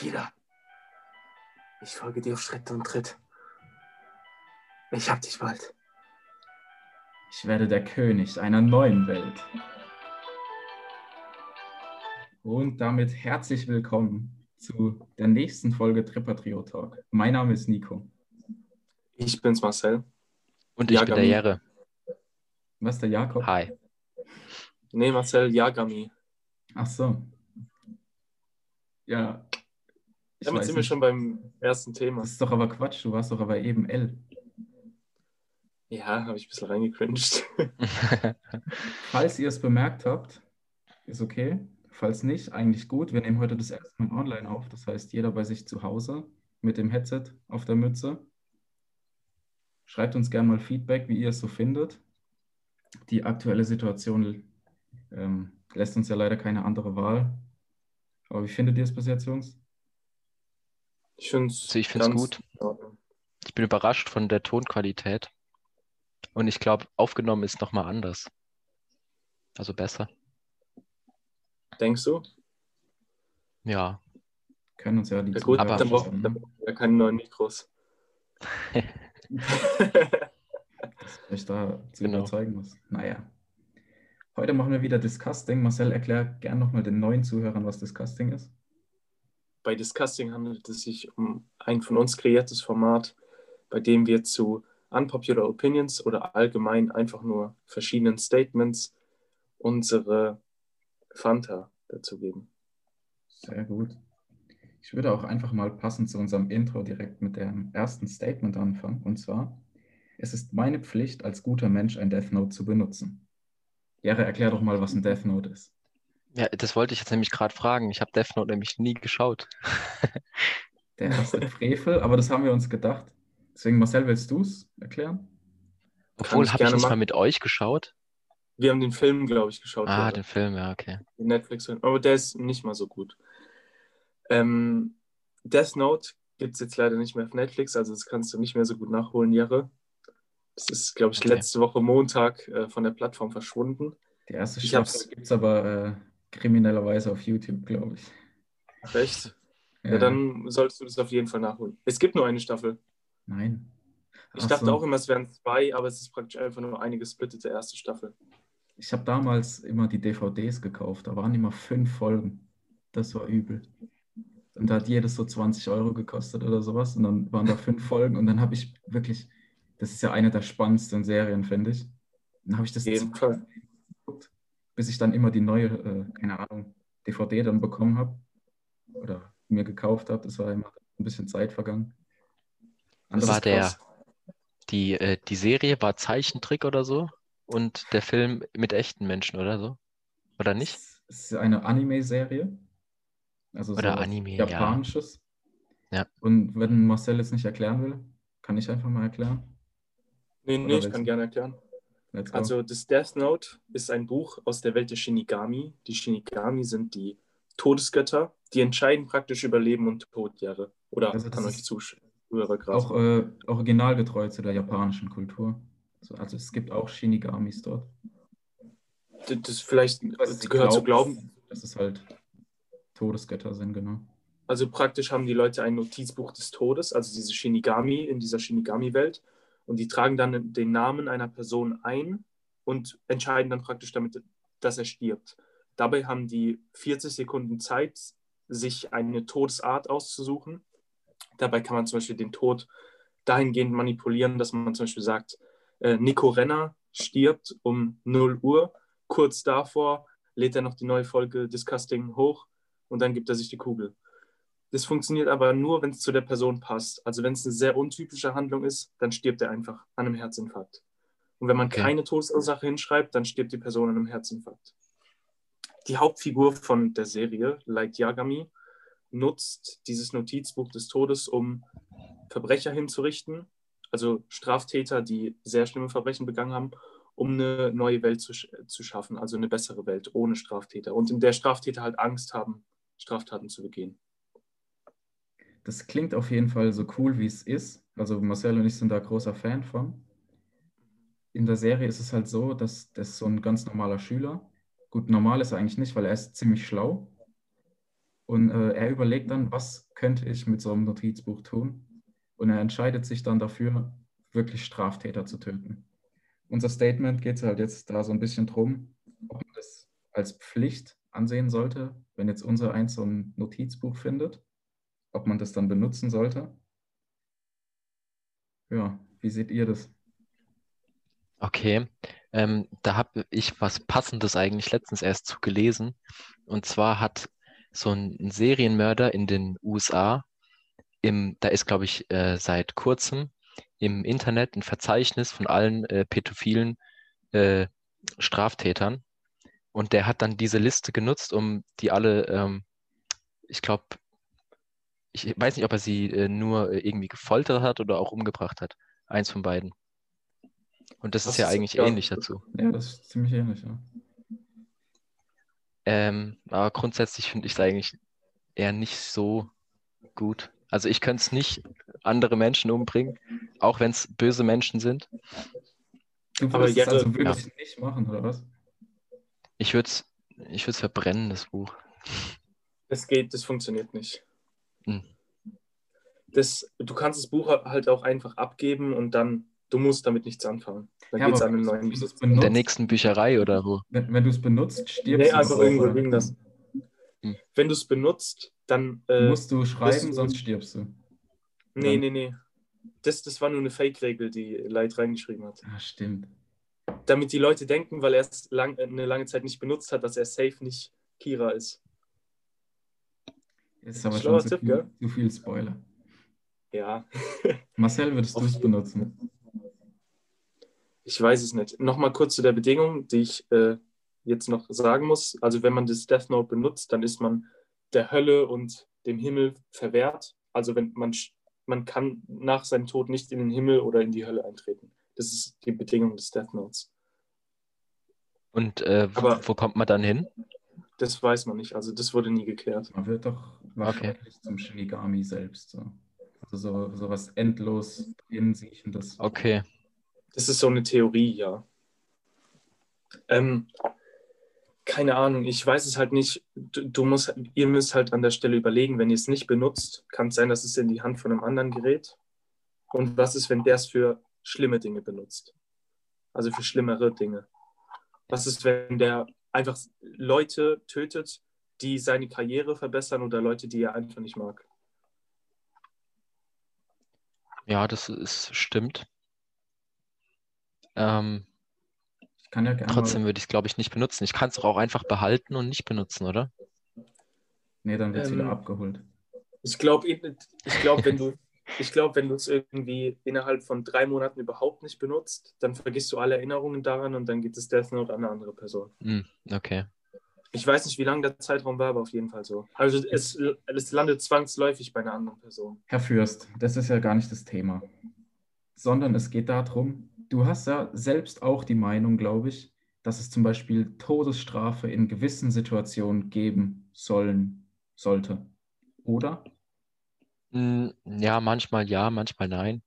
Kida, ich folge dir auf Schritt und Tritt. Ich hab dich bald. Ich werde der König einer neuen Welt. Und damit herzlich willkommen zu der nächsten Folge Tripatrio Talk. Mein Name ist Nico. Ich bin's Marcel. Und ich bin der Yagami. Jere. Was ist der Jakob? Hi. Nee, Marcel Yagami. Ach so. Ja. Damit sind wir schon beim ersten Thema. Das ist doch aber Quatsch, du warst doch aber eben L. Ja, habe ich ein bisschen reingecringed. Falls ihr es bemerkt habt, ist okay. Falls nicht, eigentlich gut. Wir nehmen heute das erste Mal online auf. Das heißt, jeder bei sich zu Hause mit dem Headset auf der Mütze. Schreibt uns gerne mal Feedback, wie ihr es so findet. Die aktuelle Situation ähm, lässt uns ja leider keine andere Wahl. Aber wie findet ihr es bis jetzt, Jungs? Ich finde es Also ich find's gut. Ich bin überrascht von der Tonqualität. Und ich glaube, aufgenommen ist nochmal anders. Also besser. Denkst du? Ja. Können uns ja die Ja gut, Aber- dann brauchen dann brauchen wir keine neuen Mikros. dass ich da zu Genau. überzeugen muss. Naja. Heute machen wir wieder Disgusting. Marcel, erklär gern nochmal den neuen Zuhörern, was Disgusting ist. Bei Disgusting handelt es sich um ein von uns kreiertes Format, bei dem wir zu unpopular opinions oder allgemein einfach nur verschiedenen Statements unsere Fanta dazu geben. Sehr gut. Ich würde auch einfach mal passend zu unserem Intro direkt mit dem ersten Statement anfangen. Und zwar, es ist meine Pflicht, als guter Mensch ein Death Note zu benutzen. Jere, erklär doch mal, was ein Death Note ist. Ja, das wollte ich jetzt nämlich gerade fragen. Ich habe Death Note nämlich nie geschaut. Der erste Frevel, aber das haben wir uns gedacht. Deswegen, Marcel, willst du es erklären? Obwohl, ich habe ich nicht mal mit euch geschaut? Wir haben den Film, glaube ich, geschaut. Ah, ja. den Film, ja, okay. Den Netflix-Film. Aber der ist nicht mal so gut. Ähm, Death Note gibt es jetzt leider nicht mehr auf Netflix, also das kannst du nicht mehr so gut nachholen, Jahre. Das ist, glaube ich, Okay. letzte Woche Montag äh, von der Plattform verschwunden. Die erste Ich Staffel gibt es aber äh, kriminellerweise auf YouTube, glaube ich. Recht? Ja. dann solltest du das auf jeden Fall nachholen. Es gibt nur eine Staffel. Nein. Ich Ach dachte so. auch immer, es wären zwei, aber es ist praktisch einfach nur eine gesplittete erste Staffel. Ich habe damals immer die DVDs gekauft. Da waren immer fünf Folgen. Das war übel. Und da hat jedes so 20 Euro gekostet oder sowas. Und dann waren da fünf Folgen. Und dann habe ich wirklich, das ist ja eine der spannendsten Serien, finde ich. Dann habe ich das jeden Fall. Bis ich dann immer die neue, äh, keine Ahnung, DVD dann bekommen habe. Oder mir gekauft habe. Das war immer ein bisschen Zeit vergangen. Das War der, die, äh, die Serie war Zeichentrick oder so? Und der Film mit echten Menschen oder so? Oder nicht? Es ist eine Anime-Serie. Also Oder so Anime, ja. Japanisches. Ja. Und wenn Marcel jetzt nicht erklären will, kann ich einfach mal erklären. Nee, Oder nee, ich willst kann gerne erklären. Also das Death Note ist ein Buch aus der Welt der Shinigami. Die Shinigami sind die Todesgötter, die entscheiden praktisch über Leben und Tod, Jahre. Oder Also das an ist euch gerade. auch äh, originalgetreu zu der japanischen Kultur. Also, also es gibt auch Shinigamis dort. Das, das vielleicht das gehört zu glauben, Glauben. Dass es halt Todesgötter sind, genau. Also praktisch haben die Leute ein Notizbuch des Todes, also diese Shinigami in dieser Shinigami-Welt. Und die tragen dann den Namen einer Person ein und entscheiden dann praktisch damit, dass er stirbt. Dabei haben die 40 Sekunden Zeit, sich eine Todesart auszusuchen. Dabei kann man zum Beispiel den Tod dahingehend manipulieren, dass man zum Beispiel sagt, äh, Nico Renner stirbt um 0 Uhr. Kurz davor lädt er noch die neue Folge Disgusting hoch und dann gibt er sich die Kugel. Das funktioniert aber nur, wenn es zu der Person passt. Also wenn es eine sehr untypische Handlung ist, dann stirbt er einfach an einem Herzinfarkt. Und wenn man Okay. keine Todesursache hinschreibt, dann stirbt die Person an einem Herzinfarkt. Die Hauptfigur von der Serie, Light Yagami, nutzt dieses Notizbuch des Todes, um Verbrecher hinzurichten, also Straftäter, die sehr schlimme Verbrechen begangen haben, um eine neue Welt zu, zu schaffen, also eine bessere Welt ohne Straftäter. Und in der Straftäter halt Angst haben, Straftaten zu begehen. Das klingt auf jeden Fall so cool, wie es ist. Also Marcel und ich sind da großer Fan von. In der Serie ist es halt so, dass das so ein ganz normaler Schüler, gut, normal ist er eigentlich nicht, weil er ist ziemlich schlau. Und äh, er überlegt dann, was könnte ich mit so einem Notizbuch tun? Und er entscheidet sich dann dafür, wirklich Straftäter zu töten. Unser Statement geht halt jetzt da so ein bisschen drum, ob man das als Pflicht ansehen sollte, wenn jetzt unser eins so ein Notizbuch findet, ob man das dann benutzen sollte. Ja, wie seht ihr das? Okay, ähm, da habe ich was Passendes eigentlich letztens erst zu gelesen. Und zwar hat so ein Serienmörder in den USA, im, da ist, glaube ich, äh, seit kurzem im Internet ein Verzeichnis von allen äh, pädophilen äh, Straftätern. Und der hat dann diese Liste genutzt, um die alle, ähm, ich glaube, ich weiß nicht, ob er sie äh, nur äh, irgendwie gefoltert hat oder auch umgebracht hat. Eins von beiden. Und das, das ist ja ist eigentlich ja, ähnlich dazu. Ja, das ist ziemlich ähnlich, ja. Ähm, aber grundsätzlich finde ich es eigentlich eher nicht so gut. Also ich könnte es nicht andere Menschen umbringen, auch wenn es böse Menschen sind. Du würdest es also wirklich ja. nicht machen, oder was? Ich würde es ich verbrennen, das Buch. Das geht, das funktioniert nicht. Hm. Das, du kannst das Buch halt auch einfach abgeben und dann, du musst damit nichts anfangen. Dann ja, geht es an einen neuen Besitzer. In der nächsten Bücherei oder wo? Wenn, wenn du es benutzt, stirbst nee, du. einfach irgendwo liegen das. Hm. Wenn du es benutzt, dann. Äh, musst du schreiben, du, sonst stirbst du. Nee, nee, nee. Das, das war nur eine Fake-Regel, die Light reingeschrieben hat. Ah, stimmt damit die Leute denken, weil er es lang, eine lange Zeit nicht benutzt hat, dass er safe nicht Kira ist. Ist aber schon zu, Tipp, viel, zu viel Spoiler. Ja. Marcel, würdest du es benutzen? Ich weiß es nicht. Nochmal kurz zu der Bedingung, die ich äh, jetzt noch sagen muss. Also wenn man das Death Note benutzt, dann ist man der Hölle und dem Himmel verwehrt. Also wenn man, man kann nach seinem Tod nicht in den Himmel oder in die Hölle eintreten. Das ist die Bedingung des Death Notes. Und äh, Aber wo kommt man dann hin? Das weiß man nicht. Also das wurde nie geklärt. Man wird doch wahrscheinlich okay. zum Shinigami selbst. So. Also so, so was endlos hinsiechendes. Okay. Das ist so eine Theorie, ja. Ähm, keine Ahnung, ich weiß es halt nicht. Du, du, musst, ihr müsst halt an der Stelle überlegen, wenn ihr es nicht benutzt, kann es sein, dass es in die Hand von einem anderen gerät. Und was ist, wenn der es für schlimme Dinge benutzt. Also für schlimmere Dinge. Was ist, wenn der einfach Leute tötet, die seine Karriere verbessern oder Leute, die er einfach nicht mag? Ja, das ist, stimmt. Ähm, ich kann ja gerne trotzdem würde ich es, glaube ich, nicht benutzen. Ich kann es auch einfach behalten und nicht benutzen, oder? Nee, dann wird es ähm, wieder abgeholt. Ich glaube, ich glaub, wenn du ich glaube, wenn du es irgendwie innerhalb von drei Monaten überhaupt nicht benutzt, dann vergisst du alle Erinnerungen daran und dann geht es Death Note an eine andere Person. Mm, okay. Ich weiß nicht, wie lang der Zeitraum war, aber auf jeden Fall so. Also es, es landet zwangsläufig bei einer anderen Person. Herr Fürst, das ist ja gar nicht das Thema. Sondern es geht darum, du hast ja selbst auch die Meinung, glaube ich, dass es zum Beispiel Todesstrafe in gewissen Situationen geben sollen, sollte. Oder? Hm, ja, manchmal ja, manchmal nein.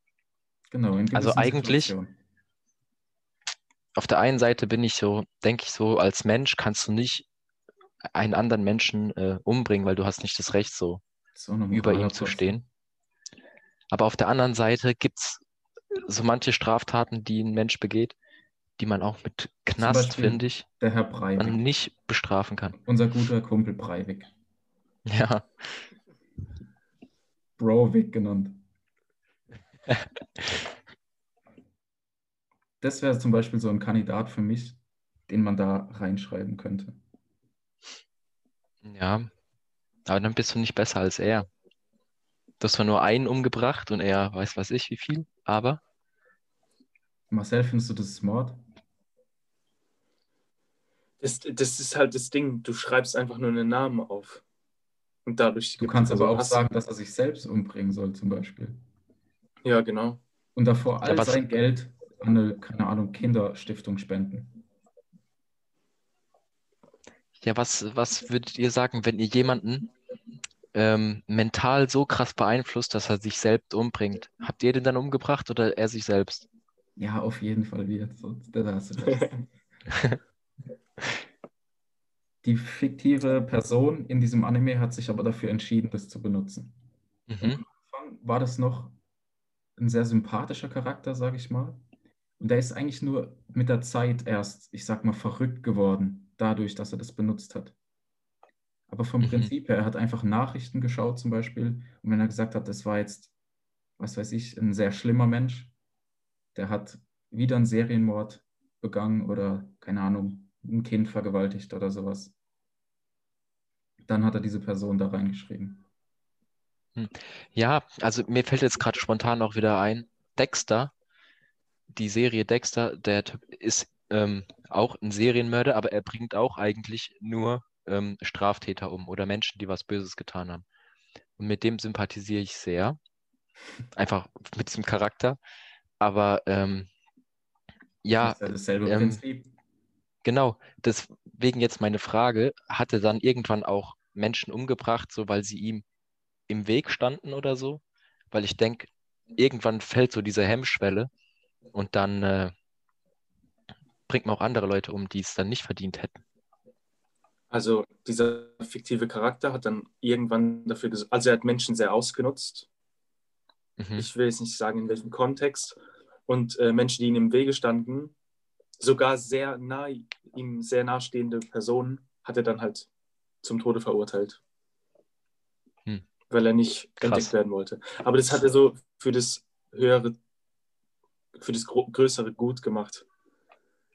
Genau, in Also eigentlich, Situationen. auf der einen Seite bin ich so, denke ich so, als Mensch kannst du nicht einen anderen Menschen äh, umbringen, weil du hast nicht das Recht, so über ihm zu stehen. Aber auf der anderen Seite gibt es so manche Straftaten, die ein Mensch begeht, die man auch mit Knast, finde ich, der Herr Breivik. man nicht bestrafen kann. Unser guter Kumpel Breivik. Ja, Brovik genannt. das wäre zum Beispiel so ein Kandidat für mich, den man da reinschreiben könnte. Ja, aber dann bist du nicht besser als er. Du hast zwar nur einen umgebracht und er weiß was ich wie viel, aber. Marcel, findest du das smart? Das, das ist halt das Ding, du schreibst einfach nur einen Namen auf. Und dadurch du kannst aber auch sagen, dass er sich selbst umbringen soll, zum Beispiel. Ja, genau. Und davor all ja, sein Geld an eine, keine Ahnung, Kinderstiftung spenden. Ja, was, was würdet ihr sagen, wenn ihr jemanden ähm, mental so krass beeinflusst, dass er sich selbst umbringt? Habt ihr den dann umgebracht oder er sich selbst? Ja, auf jeden Fall wieder. Da hast du Die fiktive Person in diesem Anime hat sich aber dafür entschieden, das zu benutzen. Mhm. Am Anfang war das noch ein sehr sympathischer Charakter, sage ich mal. Und der ist eigentlich nur mit der Zeit erst, ich sag mal, verrückt geworden, dadurch, dass er das benutzt hat. Aber vom mhm. Prinzip her, er hat einfach Nachrichten geschaut zum Beispiel. Und wenn er gesagt hat, das war jetzt, was weiß ich, ein sehr schlimmer Mensch, der hat wieder einen Serienmord begangen oder, keine Ahnung, ein Kind vergewaltigt oder sowas. Dann hat er diese Person da reingeschrieben. Hm. Ja, also mir fällt jetzt gerade spontan auch wieder ein, Dexter, die Serie Dexter, der Typ ist ähm, auch ein Serienmörder, aber er bringt auch eigentlich nur ähm, Straftäter um oder Menschen, die was Böses getan haben. Und mit dem sympathisiere ich sehr. Einfach mit diesem Charakter. Aber ähm, ja, das ist ja dasselbe ähm, Prinzip. Genau, deswegen jetzt meine Frage, hat er dann irgendwann auch Menschen umgebracht, so weil sie ihm im Weg standen oder so? Weil ich denke, irgendwann fällt so diese Hemmschwelle und dann äh, bringt man auch andere Leute um, die es dann nicht verdient hätten. Also dieser fiktive Charakter hat dann irgendwann dafür gesorgt, also er hat Menschen sehr ausgenutzt. Mhm. Ich will jetzt nicht sagen, in welchem Kontext. Und äh, Menschen, die ihm im Wege standen, sogar sehr nah, ihm sehr nahestehende Personen, hat er dann halt zum Tode verurteilt. Hm. Weil er nicht Krass. entdeckt werden wollte. Aber das hat er so für das höhere, für das größere Gut gemacht.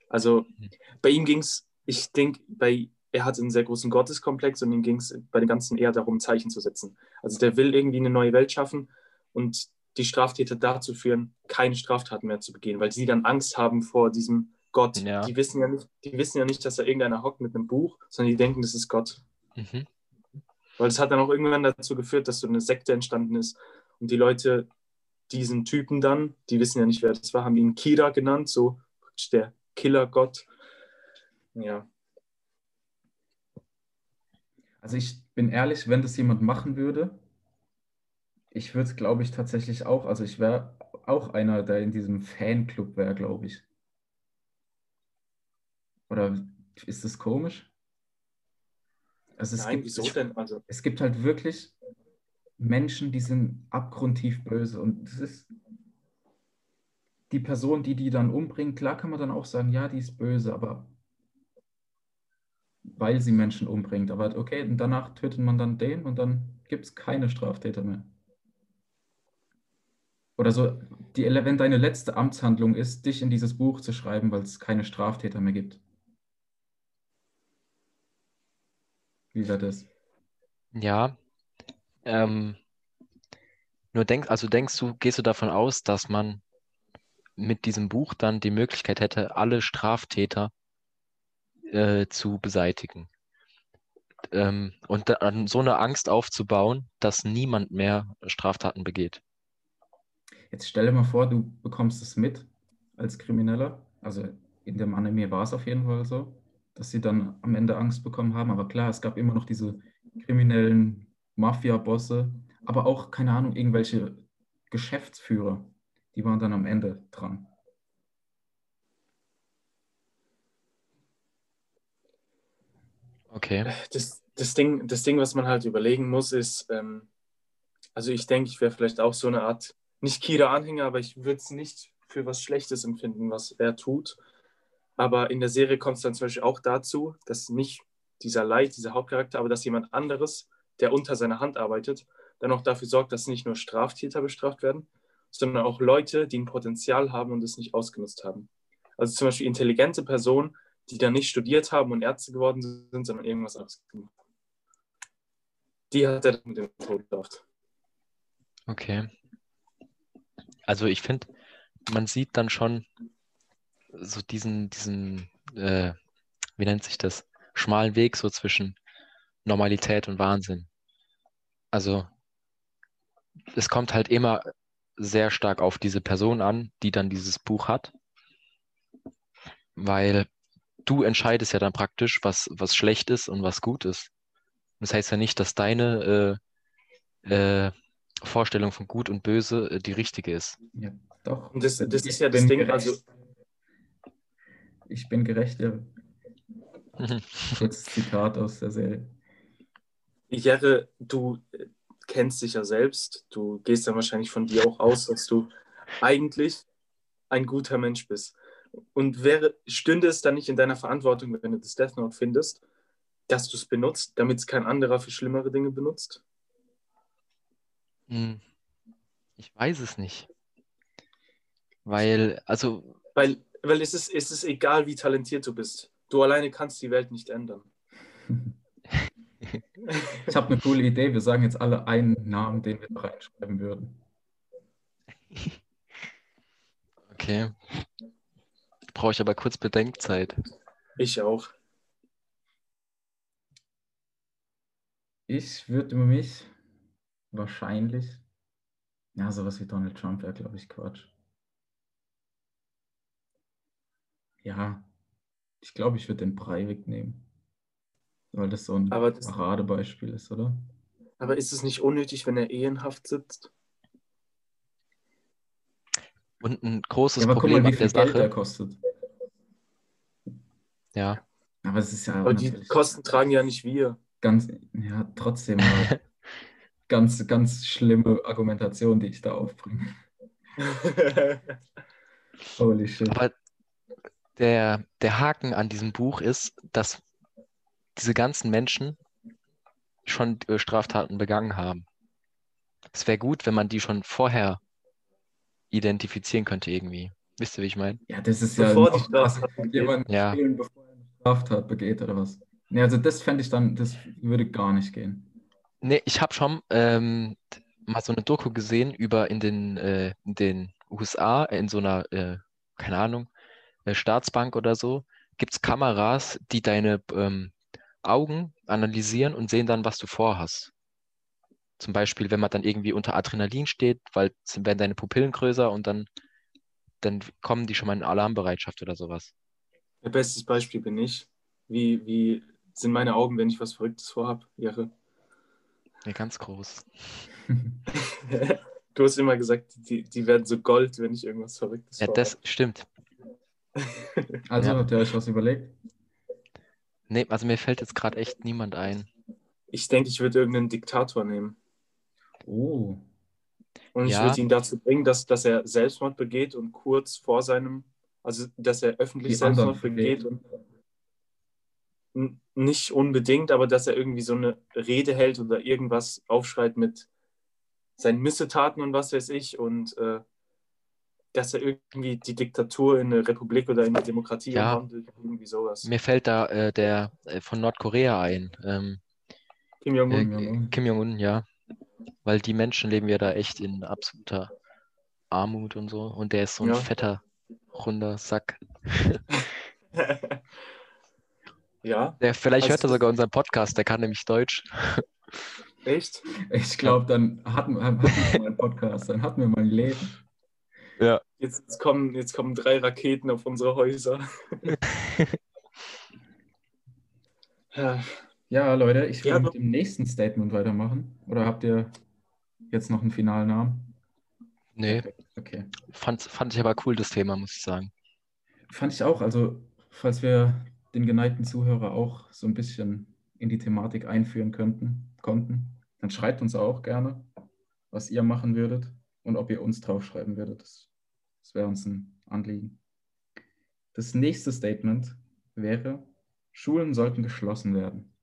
Also mhm. bei ihm ging es, ich denke, bei er hat einen sehr großen Gotteskomplex und ihm ging es bei den ganzen eher darum, Zeichen zu setzen. Also der will irgendwie eine neue Welt schaffen und die Straftäter dazu führen, keine Straftaten mehr zu begehen, weil sie dann Angst haben vor diesem Gott. Ja. Die, wissen ja nicht, die wissen ja nicht, dass da irgendeiner hockt mit einem Buch, sondern die denken, das ist Gott. Mhm. Weil es hat dann auch irgendwann dazu geführt, dass so eine Sekte entstanden ist und die Leute diesen Typen dann, die wissen ja nicht, wer das war, haben ihn Kira genannt, so der Killergott. Ja. Also ich bin ehrlich, wenn das jemand machen würde, ich würde es, glaube ich, tatsächlich auch, also ich wäre auch einer, der in diesem Fanclub wäre, glaube ich. Oder ist das komisch? Also es, Nein, gibt, wieso denn? Also es gibt halt wirklich Menschen, die sind abgrundtief böse und das ist die Person, die die dann umbringt, klar kann man dann auch sagen, ja, die ist böse, aber weil sie Menschen umbringt. Aber okay, und danach tötet man dann den und dann gibt es keine Straftäter mehr. Oder so, die, wenn deine letzte Amtshandlung ist, dich in dieses Buch zu schreiben, weil es keine Straftäter mehr gibt. Wie wäre das? Ja. Ähm, nur denk, also denkst du, gehst du davon aus, dass man mit diesem Buch dann die Möglichkeit hätte, alle Straftäter äh, zu beseitigen. Ähm, und dann so eine Angst aufzubauen, dass niemand mehr Straftaten begeht. Jetzt stell dir mal vor, du bekommst es mit als Krimineller. Also in dem Anime war es auf jeden Fall so, dass sie dann am Ende Angst bekommen haben. Aber klar, es gab immer noch diese kriminellen Mafia-Bosse, aber auch, keine Ahnung, irgendwelche Geschäftsführer, die waren dann am Ende dran. Okay. Das, das, Ding, das Ding, was man halt überlegen muss, ist, ähm, also ich denke, ich wäre vielleicht auch so eine Art, nicht Kira-Anhänger, aber ich würde es nicht für was Schlechtes empfinden, was er tut. Aber in der Serie kommt es dann zum Beispiel auch dazu, dass nicht dieser Leid, dieser Hauptcharakter, aber dass jemand anderes, der unter seiner Hand arbeitet, dann auch dafür sorgt, dass nicht nur Straftäter bestraft werden, sondern auch Leute, die ein Potenzial haben und es nicht ausgenutzt haben. Also zum Beispiel intelligente Personen, die dann nicht studiert haben und Ärzte geworden sind, sondern irgendwas anderes gemacht haben. Die hat er mit dem Tod gedacht. Okay. Also ich finde, man sieht dann schon so diesen, diesen, äh, wie nennt sich das, schmalen Weg so zwischen Normalität und Wahnsinn. Also es kommt halt immer sehr stark auf diese Person an, die dann dieses Buch hat, weil du entscheidest ja dann praktisch, was, was schlecht ist und was gut ist. Das heißt ja nicht, dass deine äh, äh, Vorstellung von gut und böse äh, die richtige ist. Ja, doch. Und das, das ist ja das Ding, gerecht. also. Ich bin gerecht, ja. Kurzes Zitat aus der Serie. Jere, du kennst dich ja selbst. Du gehst dann wahrscheinlich von dir auch aus, dass du eigentlich ein guter Mensch bist. Und wäre, stünde es dann nicht in deiner Verantwortung, wenn du das Death Note findest, dass du es benutzt, damit es kein anderer für schlimmere Dinge benutzt? Hm. Ich weiß es nicht. Weil, also. Weil, weil es, ist, es ist egal, wie talentiert du bist. Du alleine kannst die Welt nicht ändern. Ich habe eine coole Idee. Wir sagen jetzt alle einen Namen, den wir reinschreiben würden. Okay. Brauche ich aber kurz Bedenkzeit. Ich auch. Ich würde über mich wahrscheinlich, ja, sowas wie Donald Trump wäre, glaube ich, Quatsch. Ja, ich glaube, ich würde den Breivik nehmen. Weil das so ein Aber das- Paradebeispiel ist, oder? Aber ist es nicht unnötig, wenn er ehrenhaft sitzt? Und ein großes Ja, aber guck Problem mal, wie viel Geld der Sache. kostet. Ja, Aber es ist ja Aber die Kosten tragen ja nicht wir. ganz, ja, trotzdem ganz, ganz schlimme Argumentation, die ich da aufbringe. Holy shit. aber der, der Haken an diesem Buch ist, dass diese ganzen Menschen schon äh, Straftaten begangen haben. Es wäre gut, wenn man die schon vorher identifizieren könnte irgendwie. Wisst ihr, wie ich meine? Ja, das ist ja Bevor die noch krass. Straftat. Jemand Ja. spielen, bevor er eine Straftat begeht oder was? Nee, also das fände ich dann, das würde gar nicht gehen. Nee, ich habe schon ähm, mal so eine Doku gesehen über in den, äh, in den USA, in so einer, äh, keine Ahnung, äh, Staatsbank oder so, gibt es Kameras, die deine ähm, Augen analysieren und sehen dann, was du vorhast. Zum Beispiel, wenn man dann irgendwie unter Adrenalin steht, weil werden deine Pupillen größer und dann, dann kommen die schon mal in Alarmbereitschaft oder sowas. Mein bestes Beispiel bin ich. Wie, wie sind meine Augen, wenn ich was Verrücktes vorhab, Jere? Ja, ganz groß. Du hast immer gesagt, die, die werden so gold, wenn ich irgendwas Verrücktes Ja, vorhab. das stimmt. Also Ja. habt ihr euch was überlegt? Nee, also mir fällt jetzt gerade echt niemand ein. Ich denke, ich würde irgendeinen Diktator nehmen. Oh, Und ich Ja. würde ihn dazu bringen, dass, dass er Selbstmord begeht und kurz vor seinem, also dass er öffentlich Die Selbstmord begeht und nicht unbedingt, aber dass er irgendwie so eine Rede hält oder irgendwas aufschreit mit seinen Missetaten und was weiß ich und äh, dass er irgendwie die Diktatur in eine Republik oder in eine Demokratie Ja. umwandelt, irgendwie sowas. Mir fällt da äh, der äh, von Nordkorea ein. Ähm, Kim äh, Jong-un. Jong-un. Kim Jong-un, ja. Weil die Menschen leben ja da echt in absoluter Armut und so. Und der ist so ein Ja. fetter, runder Sack. ja, Der, vielleicht Also hört er sogar unseren Podcast, der kann nämlich Deutsch. echt? ich glaube, dann hatten, hatten wir mal einen Podcast, dann hatten wir mal ein Leben. Ja. Jetzt, jetzt, kommen, jetzt kommen drei Raketen auf unsere Häuser. ja, Leute, ich will Ja, mit dem nächsten Statement weitermachen. Oder habt ihr jetzt noch einen finalen Namen? Nee, Okay. fand, fand ich aber cool, das Thema, muss ich sagen. Fand ich auch, also falls wir den geneigten Zuhörer auch so ein bisschen in die Thematik einführen könnten, konnten, dann schreibt uns auch gerne, was ihr machen würdet und ob ihr uns draufschreiben würdet. Das, das wäre uns ein Anliegen. Das nächste Statement wäre, Schulen sollten geschlossen werden.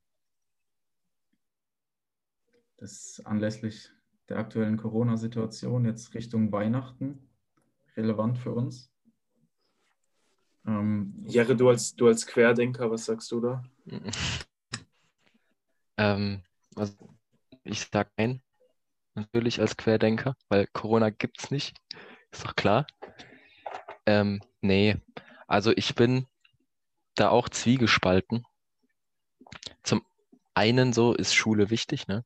Das ist anlässlich der aktuellen Corona-Situation jetzt Richtung Weihnachten relevant für uns. Ähm, Jere, du als, du als Querdenker, was sagst du da? Ähm, also ich sag nein, natürlich als Querdenker, weil Corona gibt's nicht, ist doch klar. Ähm, nee, also ich bin da auch zwiegespalten. Zum einen so ist Schule wichtig, ne?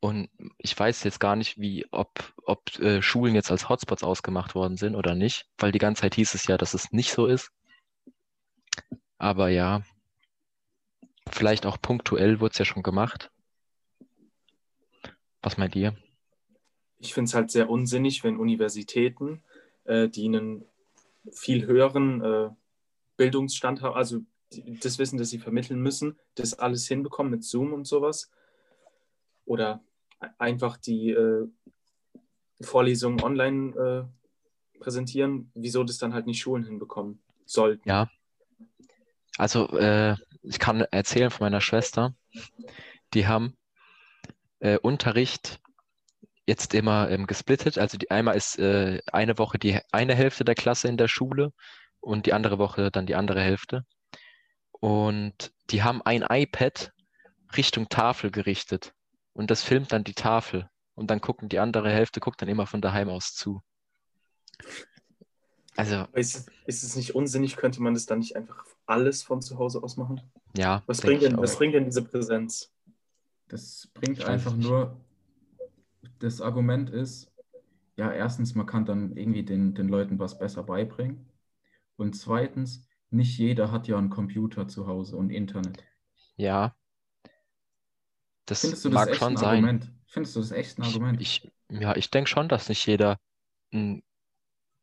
Und ich weiß jetzt gar nicht, wie, ob, ob äh, Schulen jetzt als Hotspots ausgemacht worden sind oder nicht, weil die ganze Zeit hieß es ja, dass es nicht so ist. Aber ja, vielleicht auch punktuell wurde es ja schon gemacht. Was meint ihr? Ich finde es halt sehr unsinnig, wenn Universitäten, die einen viel höheren äh, Bildungsstand haben, also das Wissen, das sie vermitteln müssen, das alles hinbekommen mit Zoom und sowas. Oder einfach die äh, Vorlesungen online äh, präsentieren, wieso das dann halt nicht Schulen hinbekommen sollten. Ja. Also äh, ich kann erzählen von meiner Schwester, die haben äh, Unterricht jetzt immer ähm, gesplittet. Also die einmal ist äh, eine Woche die eine Hälfte der Klasse in der Schule und die andere Woche dann die andere Hälfte. Und die haben ein iPad Richtung Tafel gerichtet und das filmt dann die Tafel und dann gucken die andere Hälfte guckt dann immer von daheim aus zu. Also ist, ist es nicht unsinnig? Könnte man das dann nicht einfach alles von zu Hause aus machen? Ja. Was bringt denn, was bringt denn diese Präsenz? Das bringt einfach nur, das Argument ist, ja, erstens, man kann dann irgendwie den, den Leuten was besser beibringen. Und zweitens, nicht jeder hat ja einen Computer zu Hause und Internet. Ja. Das Findest du das mag echt schon ein sein. Argument? Findest du das echt ein Argument? Ich, ich, ja, ich denke schon, dass nicht jeder ein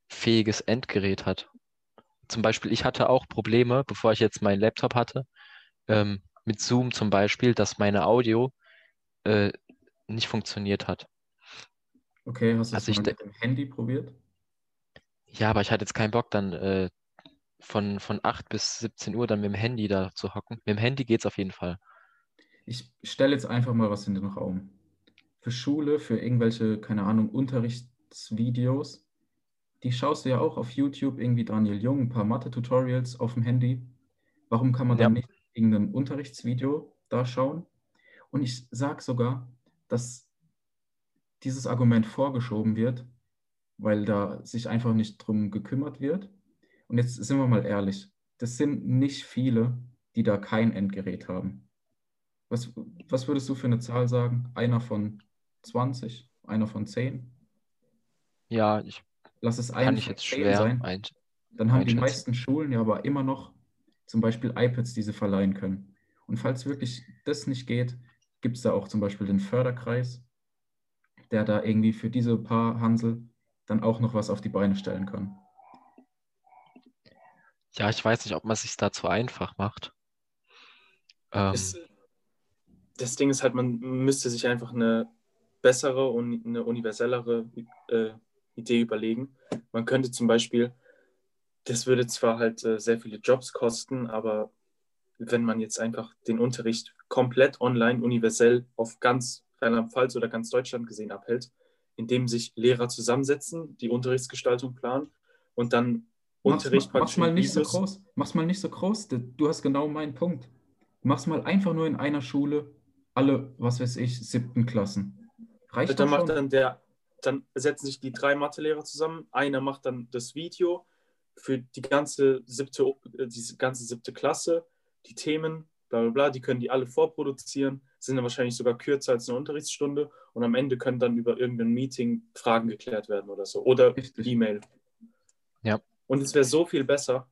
fähiges Endgerät hat. Zum Beispiel, ich hatte auch Probleme, bevor ich jetzt meinen Laptop hatte, ähm, mit Zoom zum Beispiel, dass meine Audio äh, nicht funktioniert hat. Okay, hast du es also mit dem Handy probiert? Ja, aber ich hatte jetzt keinen Bock, dann äh, von, von 8 bis 17 Uhr dann mit dem Handy da zu hocken. Mit dem Handy geht es auf jeden Fall. Ich stelle jetzt einfach mal was in den Raum. Für Schule, für irgendwelche, keine Ahnung, Unterrichtsvideos, die schaust du ja auch auf YouTube, irgendwie Daniel Jung, ein paar Mathe-Tutorials auf dem Handy. Warum kann man ja. dann nicht irgendein Unterrichtsvideo da schauen? Und ich sage sogar, dass dieses Argument vorgeschoben wird, weil da sich einfach nicht drum gekümmert wird. Und jetzt sind wir mal ehrlich, das sind nicht viele, die da kein Endgerät haben. Was, was würdest du für eine Zahl sagen? Einer von 20? Einer von 10? Ja, ich Lass es kann ich jetzt schwer sein. Ein, Dann haben die meisten Schulen ja aber immer noch zum Beispiel iPads, die sie verleihen können. Und falls wirklich das nicht geht, gibt es da auch zum Beispiel den Förderkreis, der da irgendwie für diese paar Hansel dann auch noch was auf die Beine stellen kann. Ja, ich weiß nicht, ob man es sich da zu einfach macht. Ähm, es, das Ding ist halt, man müsste sich einfach eine bessere und eine universellere äh, Idee überlegen. Man könnte zum Beispiel, das würde zwar halt äh, sehr viele Jobs kosten, aber wenn man jetzt einfach den Unterricht komplett online, universell auf ganz Rheinland-Pfalz oder ganz Deutschland gesehen abhält, indem sich Lehrer zusammensetzen, die Unterrichtsgestaltung planen und dann mach's Unterricht mal, mach's mal nicht so groß. Mach's mal nicht so groß. Du hast genau meinen Punkt. Mach's mal einfach nur in einer Schule alle, was weiß ich, siebten Klassen. Reicht dann macht dann der, dann setzen sich die drei Mathelehrer zusammen. Einer macht dann das Video für die ganze siebte, äh, diese ganze siebte Klasse die Themen, bla bla bla, die können die alle vorproduzieren, sind dann wahrscheinlich sogar kürzer als eine Unterrichtsstunde und am Ende können dann über irgendein Meeting Fragen geklärt werden oder so. Oder E-Mail. Ja. Und es wäre so viel besser.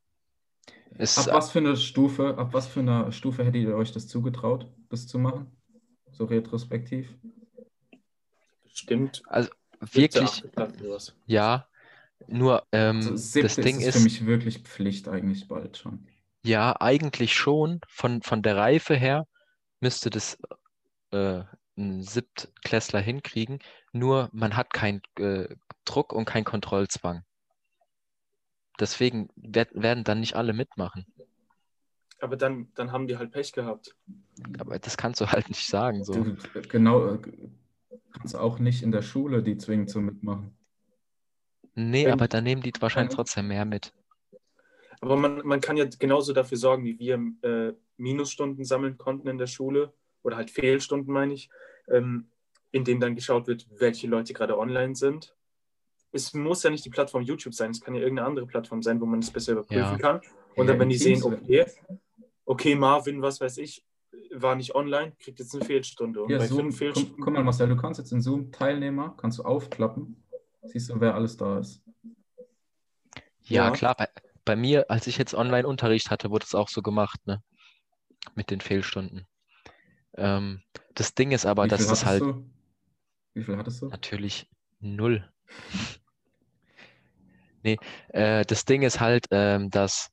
Es, ab was für eine Stufe, ab was für einer Stufe hättet ihr euch das zugetraut, das zu machen? So retrospektiv? Stimmt. Also wirklich. Ja, nur ähm, also das Ding ist, ist für mich wirklich Pflicht eigentlich bald schon. Ja, eigentlich schon. Von, von der Reife her müsste das äh, ein Siebtklässler hinkriegen. Nur man hat keinen äh, Druck und keinen Kontrollzwang. Deswegen werd, werden dann nicht alle mitmachen. Aber dann, dann haben die halt Pech gehabt. Aber das kannst du halt nicht sagen. So. Du, genau, äh, kannst du auch nicht in der Schule die zwingen zu mitmachen. Nee, Wenn, aber dann nehmen die wahrscheinlich trotzdem mehr mit. Aber man, man kann ja genauso dafür sorgen, wie wir äh, Minusstunden sammeln konnten in der Schule oder halt Fehlstunden, meine ich, ähm, indem dann geschaut wird, welche Leute gerade online sind. Es muss ja nicht die Plattform YouTube sein, es kann ja irgendeine andere Plattform sein, wo man es besser überprüfen ja. kann. Und ja, dann, wenn die sehen, okay, okay, Marvin, was weiß ich, war nicht online, kriegt jetzt eine Fehlstunde. Und ja, Zoom, Fehlstunden guck, guck mal, Marcel, du kannst jetzt in Zoom Teilnehmer, kannst du aufklappen, siehst du, wer alles da ist. Ja, ja. klar, bei, mir, als ich jetzt Online-Unterricht hatte, wurde es auch so gemacht, ne? Mit den Fehlstunden. Ähm, das Ding ist aber, dass das halt. Du? Wie viel hattest du? Natürlich null. nee, äh, das Ding ist halt, ähm, dass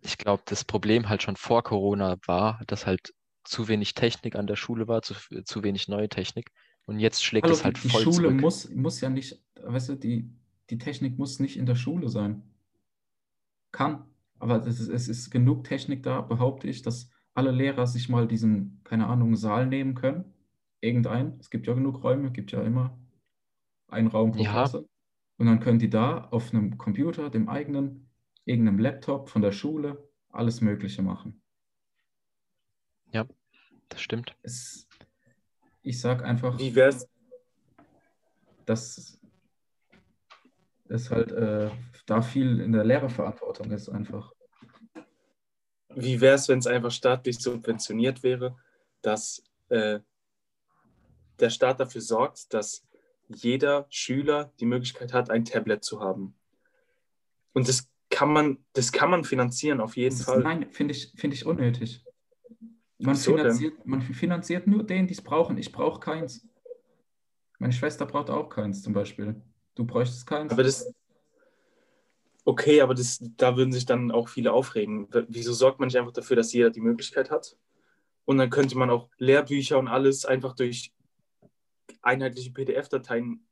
ich glaube, das Problem halt schon vor Corona war, dass halt zu wenig Technik an der Schule war, zu, zu wenig neue Technik. Und jetzt schlägt Hallo, es halt die, die voll Schule zurück. muss, muss ja nicht, weißt du, die, die Technik muss nicht in der Schule sein. Kann. Aber es ist, es ist genug Technik da, behaupte ich, dass alle Lehrer sich mal diesen, keine Ahnung, Saal nehmen können. Irgendein. Es gibt ja genug Räume, gibt ja immer einen Raum pro Ja. Klasse. Und dann können die da auf einem Computer, dem eigenen, irgendeinem Laptop von der Schule, alles Mögliche machen. Das stimmt. Es, ich sage einfach, Wie wäre es, dass es halt äh, da viel in der Lehrerverantwortung ist einfach. wie wär's, wenn es einfach staatlich subventioniert wäre, dass äh, der Staat dafür sorgt, dass jeder Schüler die Möglichkeit hat, ein Tablet zu haben. Und das kann man, das kann man finanzieren, auf jeden ist, Fall. nein, finde ich, finde ich unnötig. Man denn? finanziert, man finanziert nur den, die es brauchen. Ich brauche keins. Meine Schwester braucht auch keins zum Beispiel. Du bräuchtest keins. Aber das. Okay, aber das, da würden sich dann auch viele aufregen. Wieso sorgt man nicht einfach dafür, dass jeder die Möglichkeit hat? Und dann könnte man auch Lehrbücher und alles einfach durch einheitliche PDF-Dateien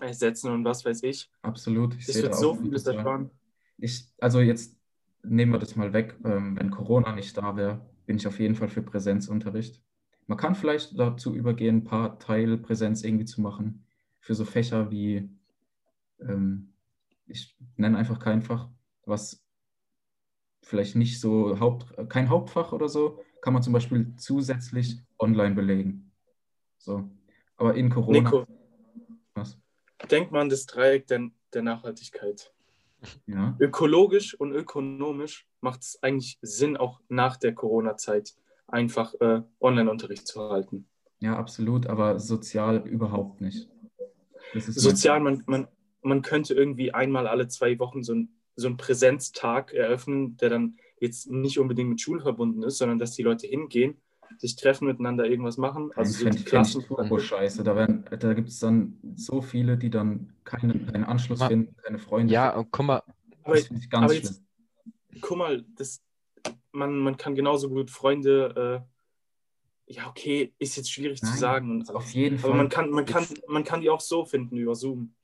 ersetzen und was weiß ich. Absolut. Ich Das sehe wird so vieles ersparen. Ich, also jetzt nehmen wir das mal weg. Ähm, wenn Corona nicht da wäre, bin ich auf jeden Fall für Präsenzunterricht. Man kann vielleicht dazu übergehen, ein paar Teilpräsenz irgendwie zu machen. Für so Fächer wie, ähm, ich nenne einfach kein Fach, was vielleicht nicht so Haupt, kein Hauptfach oder so, kann man zum Beispiel zusätzlich online belegen. So. Aber in Corona. Nico, Was? denk mal an das Dreieck der, der Nachhaltigkeit. Ja. Ökologisch und ökonomisch macht es eigentlich Sinn, auch nach der Corona-Zeit einfach äh, Online-Unterricht zu halten. ja, absolut, aber sozial überhaupt nicht. Sozial, man, man, man könnte irgendwie einmal alle zwei Wochen so, ein, so einen Präsenztag eröffnen, der dann jetzt nicht unbedingt mit Schule verbunden ist, sondern dass die Leute hingehen, sich treffen, miteinander irgendwas machen. Also so die Klassen. turbo scheiße. Da, werden- da gibt es dann so viele, die dann keinen, keinen Anschluss finden, keine Freunde. Ja, finden. guck mal, Aber, das finde ich ganz aber schlimm. jetzt, guck mal, das, man, man kann genauso gut Freunde, äh, ja, okay, ist jetzt schwierig Nein, zu sagen. Und auf jeden aber Fall. man kann, man, kann, man kann die auch so finden über Zoom.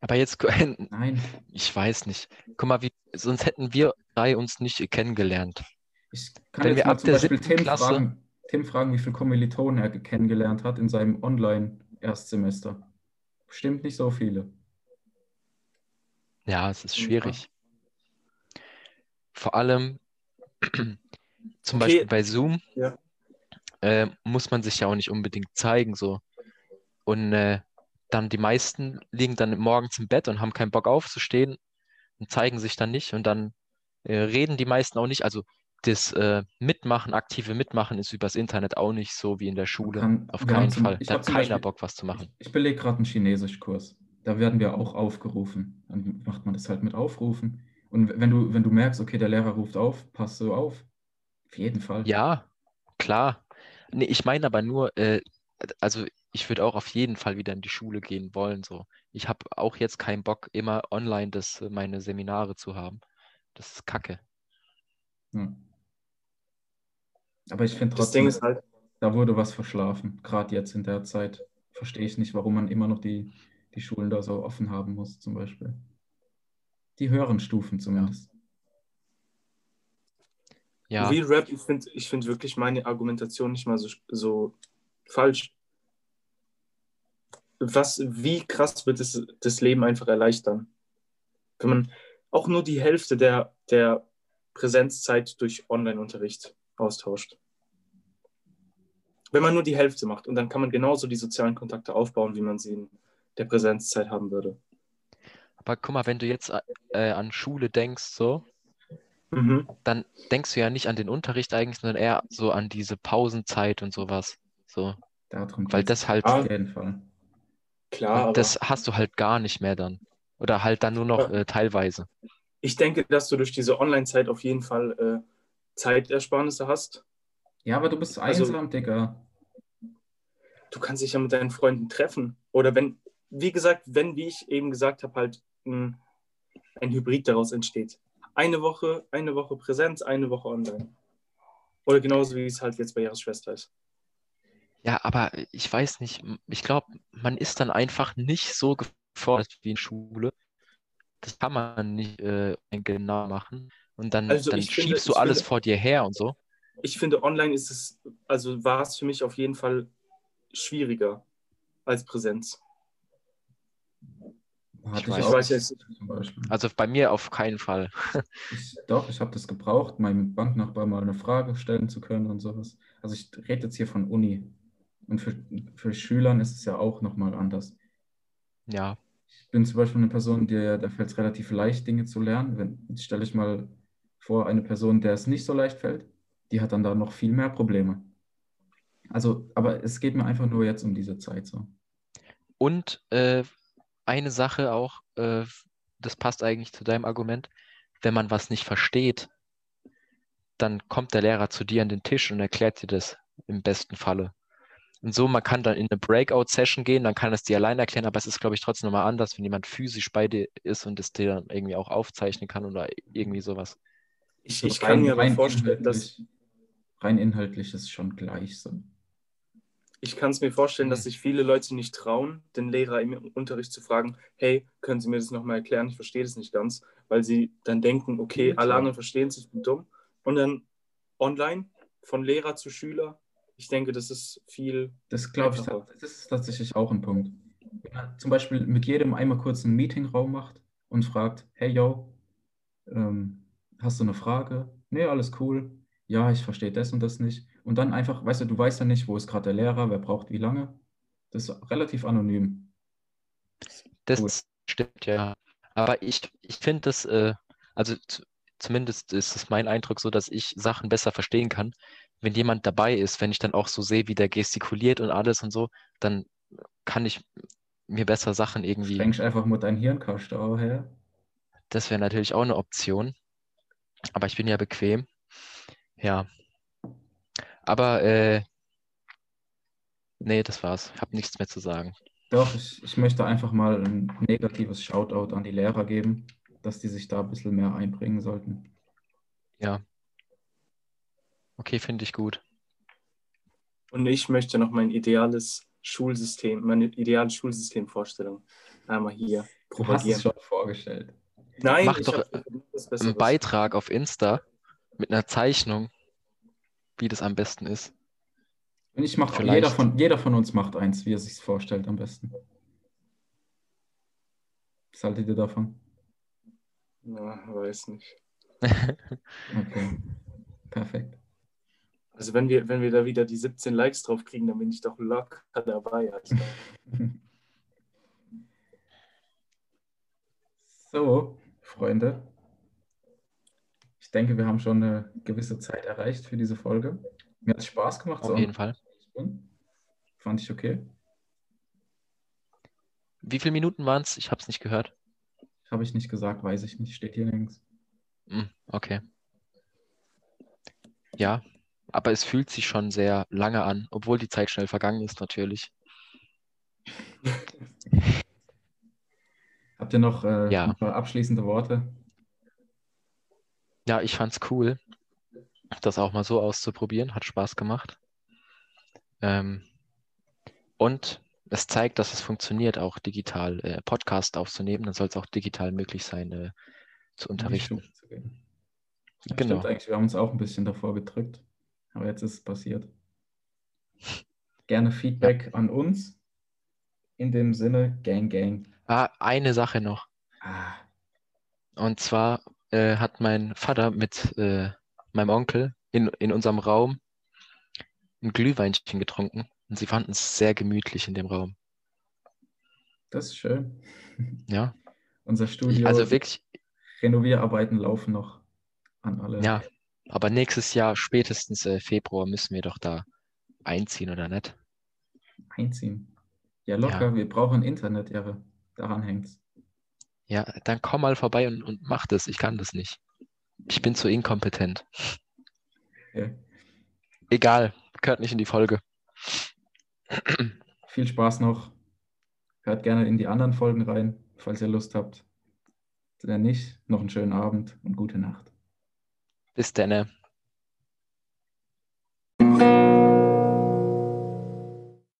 aber jetzt, Nein, ich weiß nicht. Guck mal, wie, sonst hätten wir drei uns nicht kennengelernt. ich kann Wenn jetzt wir mal ab zum der Beispiel Tim Klasse- fragen, Tim fragen, wie viele Kommilitonen er kennengelernt hat in seinem Online-Erstsemester. Bestimmt nicht so viele. Ja, es ist schwierig. Vor allem zum Okay. Beispiel bei Zoom Ja. Äh, muss man sich ja auch nicht unbedingt zeigen so. Und äh, dann die meisten liegen dann morgens im Bett und haben keinen Bock aufzustehen und zeigen sich dann nicht und dann äh, reden die meisten auch nicht. Also das äh, Mitmachen, aktive Mitmachen ist übers Internet auch nicht so wie in der Schule. kann- Auf keinen zum- Fall. Da hat keiner Beispiel- Bock, was zu machen. Ich, ich belege gerade einen Chinesischkurs. Da werden wir auch aufgerufen. Dann macht man das halt mit Aufrufen. Und wenn du, wenn du merkst, okay, der Lehrer ruft auf, passt so auf. Auf jeden Fall. Ja, klar. Nee, ich meine aber nur, äh, also ich würde auch auf jeden Fall wieder in die Schule gehen wollen. So. Ich habe auch jetzt keinen Bock, immer online das, äh, meine Seminare zu haben. Das ist Kacke. Ja. Aber ich finde Das Ding trotzdem, ist halt, da wurde was verschlafen. Gerade jetzt in der Zeit verstehe ich nicht, warum man immer noch die, die Schulen da so offen haben muss, zum Beispiel. Die höheren Stufen zumindest. Ja, Real Rap, ich finde ich find wirklich meine Argumentation nicht mal so, so falsch. Was, wie krass wird es das Leben einfach erleichtern? Wenn man auch nur die Hälfte der, der Präsenzzeit durch Online-Unterricht austauscht. Wenn man nur die Hälfte macht und dann kann man genauso die sozialen Kontakte aufbauen, wie man sie in der Präsenzzeit haben würde. aber guck mal, wenn du jetzt äh, an Schule denkst, so, Mhm. dann denkst du ja nicht an den Unterricht eigentlich, sondern eher so an diese Pausenzeit und sowas. So, Darum weil das halt, Ah, auf jeden Fall. Klar, das hast du halt gar nicht mehr dann. Oder halt dann nur noch äh, teilweise. ich denke, dass du durch diese Online-Zeit auf jeden Fall äh, Zeitersparnisse hast. Ja, aber du bist Also- einsam, Digga. du kannst dich ja mit deinen Freunden treffen. Oder wenn, wie gesagt, wenn, wie ich eben gesagt habe, halt ein, ein Hybrid daraus entsteht. Eine Woche, eine Woche Präsenz, eine Woche online. Oder genauso wie es halt jetzt bei ihrer Schwester ist. Ja, aber ich weiß nicht, ich glaube, man ist dann einfach nicht so gefordert wie in Schule. Das kann man nicht äh, genau machen. Und dann, Also dann ich finde- schiebst du alles finde- vor dir her und so. Ich finde, online ist es, also war es für mich auf jeden Fall schwieriger als Präsenz. Hatte weiß auch weiß jetzt Beispiel. Also bei mir auf keinen Fall. Ich, doch, ich habe das gebraucht, meinem Banknachbar mal eine Frage stellen zu können und sowas. Also ich rede jetzt hier von Uni. Und für, für Schülern ist es ja auch nochmal anders. Ja, Ich bin zum Beispiel eine Person, der, der fällt es relativ leicht, Dinge zu lernen. Wenn, jetzt stelle ich mal vor, eine Person, der es nicht so leicht fällt, die hat dann da noch viel mehr Probleme. Also, aber es geht mir einfach nur jetzt um diese Zeit so. Und äh, eine Sache auch, äh, das passt eigentlich zu deinem Argument, wenn man was nicht versteht, dann kommt der Lehrer zu dir an den Tisch und erklärt dir das im besten Falle. Und so, man kann dann in eine Breakout-Session gehen, dann kann es dir allein erklären, aber es ist, glaube ich, trotzdem nochmal anders, wenn jemand physisch bei dir ist und es dir dann irgendwie auch aufzeichnen kann oder irgendwie sowas. Ich, So ich kann mir aber vorstellen, dass rein inhaltlich ist es schon gleich so. Ich kann es mir vorstellen, dass Mhm. sich viele Leute nicht trauen, den Lehrer im Unterricht zu fragen, hey, können Sie mir das nochmal erklären? Ich verstehe das nicht ganz, weil sie dann denken, okay, alle anderen verstehen es, ich bin dumm. Und dann online von Lehrer zu Schüler, ich denke, das ist viel. Das glaube ich, das ist tatsächlich auch ein Punkt. Wenn er zum Beispiel mit jedem einmal kurz einen Meetingraum macht und fragt, hey yo, ähm, hast du eine Frage? Nee, alles cool. Ja, ich verstehe das und das nicht. Und dann einfach, weißt du, du weißt ja nicht, wo ist gerade der Lehrer, wer braucht wie lange. Das ist relativ anonym. Das Cool. stimmt, ja. Aber ich, ich finde das, äh, also zumindest ist es mein Eindruck so, dass ich Sachen besser verstehen kann, wenn jemand dabei ist, wenn ich dann auch so sehe, wie der gestikuliert und alles und so, dann kann ich mir besser Sachen irgendwie, Denkst einfach mit deinem Hirnkasten auch her. das wäre natürlich auch eine Option. Aber ich bin ja bequem. Ja. Aber, äh, nee, das war's. Ich habe nichts mehr zu sagen. Doch, ich, ich möchte einfach mal ein negatives Shoutout an die Lehrer geben, dass die sich da ein bisschen mehr einbringen sollten. Ja. Okay, finde ich gut. Und ich möchte noch mein ideales Schulsystem, meine ideale Schulsystemvorstellung einmal hier Du hast es propagieren. schon vorgestellt. Nein, Mach ich doch, hab Einen. Beitrag auf Insta mit einer Zeichnung, wie das am besten ist. Und ich mache Vielleicht. jeder von, jeder von uns macht eins, wie er sich vorstellt am besten. Was haltet ihr davon? Ja, weiß nicht. Okay. Perfekt. Also wenn wir, wenn wir da wieder die 17 Likes drauf kriegen, dann bin ich doch locker dabei. Also. So, Freunde. Ich denke, wir haben schon eine gewisse Zeit erreicht für diese Folge. Mir hat es Spaß gemacht. Auf jeden Fall. Fand ich okay. Wie viele Minuten waren es? Ich habe es nicht gehört. Habe ich nicht gesagt, weiß ich nicht. Steht hier nirgends. Hm, okay. Ja, aber es fühlt sich schon sehr lange an, obwohl die Zeit schnell vergangen ist, natürlich. Habt ihr noch äh, Ja. ein paar abschließende Worte? Ja, ich fand's cool, das auch mal so auszuprobieren. Hat Spaß gemacht. Ähm, und es zeigt, dass es funktioniert, auch digital äh, Podcast aufzunehmen. Dann soll es auch digital möglich sein, äh, zu unterrichten. Ja, Genau. Stimmt eigentlich, wir haben uns auch ein bisschen davor gedrückt. Aber jetzt ist es passiert. Gerne Feedback an uns. In dem Sinne, Gang, Gang. Ah, eine Sache noch. Ah, Und zwar äh, hat mein Vater mit äh, meinem Onkel in, in unserem Raum ein Glühweinchen getrunken und sie fanden es sehr gemütlich in dem Raum. das ist schön. Ja, Unser Studio, also wirklich, Renovierarbeiten laufen noch an alle. ja. Aber nächstes Jahr, spätestens äh, Februar, müssen wir doch da einziehen, oder nicht? Einziehen. Ja, locker, wir brauchen Internet, Ehre. Daran hängt's. Ja, dann komm mal vorbei und, und mach das. Ich kann das nicht. Ich bin zu inkompetent. Okay. Egal, gehört nicht in die Folge. Viel Spaß noch. Hört gerne in die anderen Folgen rein, falls ihr Lust habt. Wenn nicht, noch einen schönen Abend und gute Nacht. Bis dann.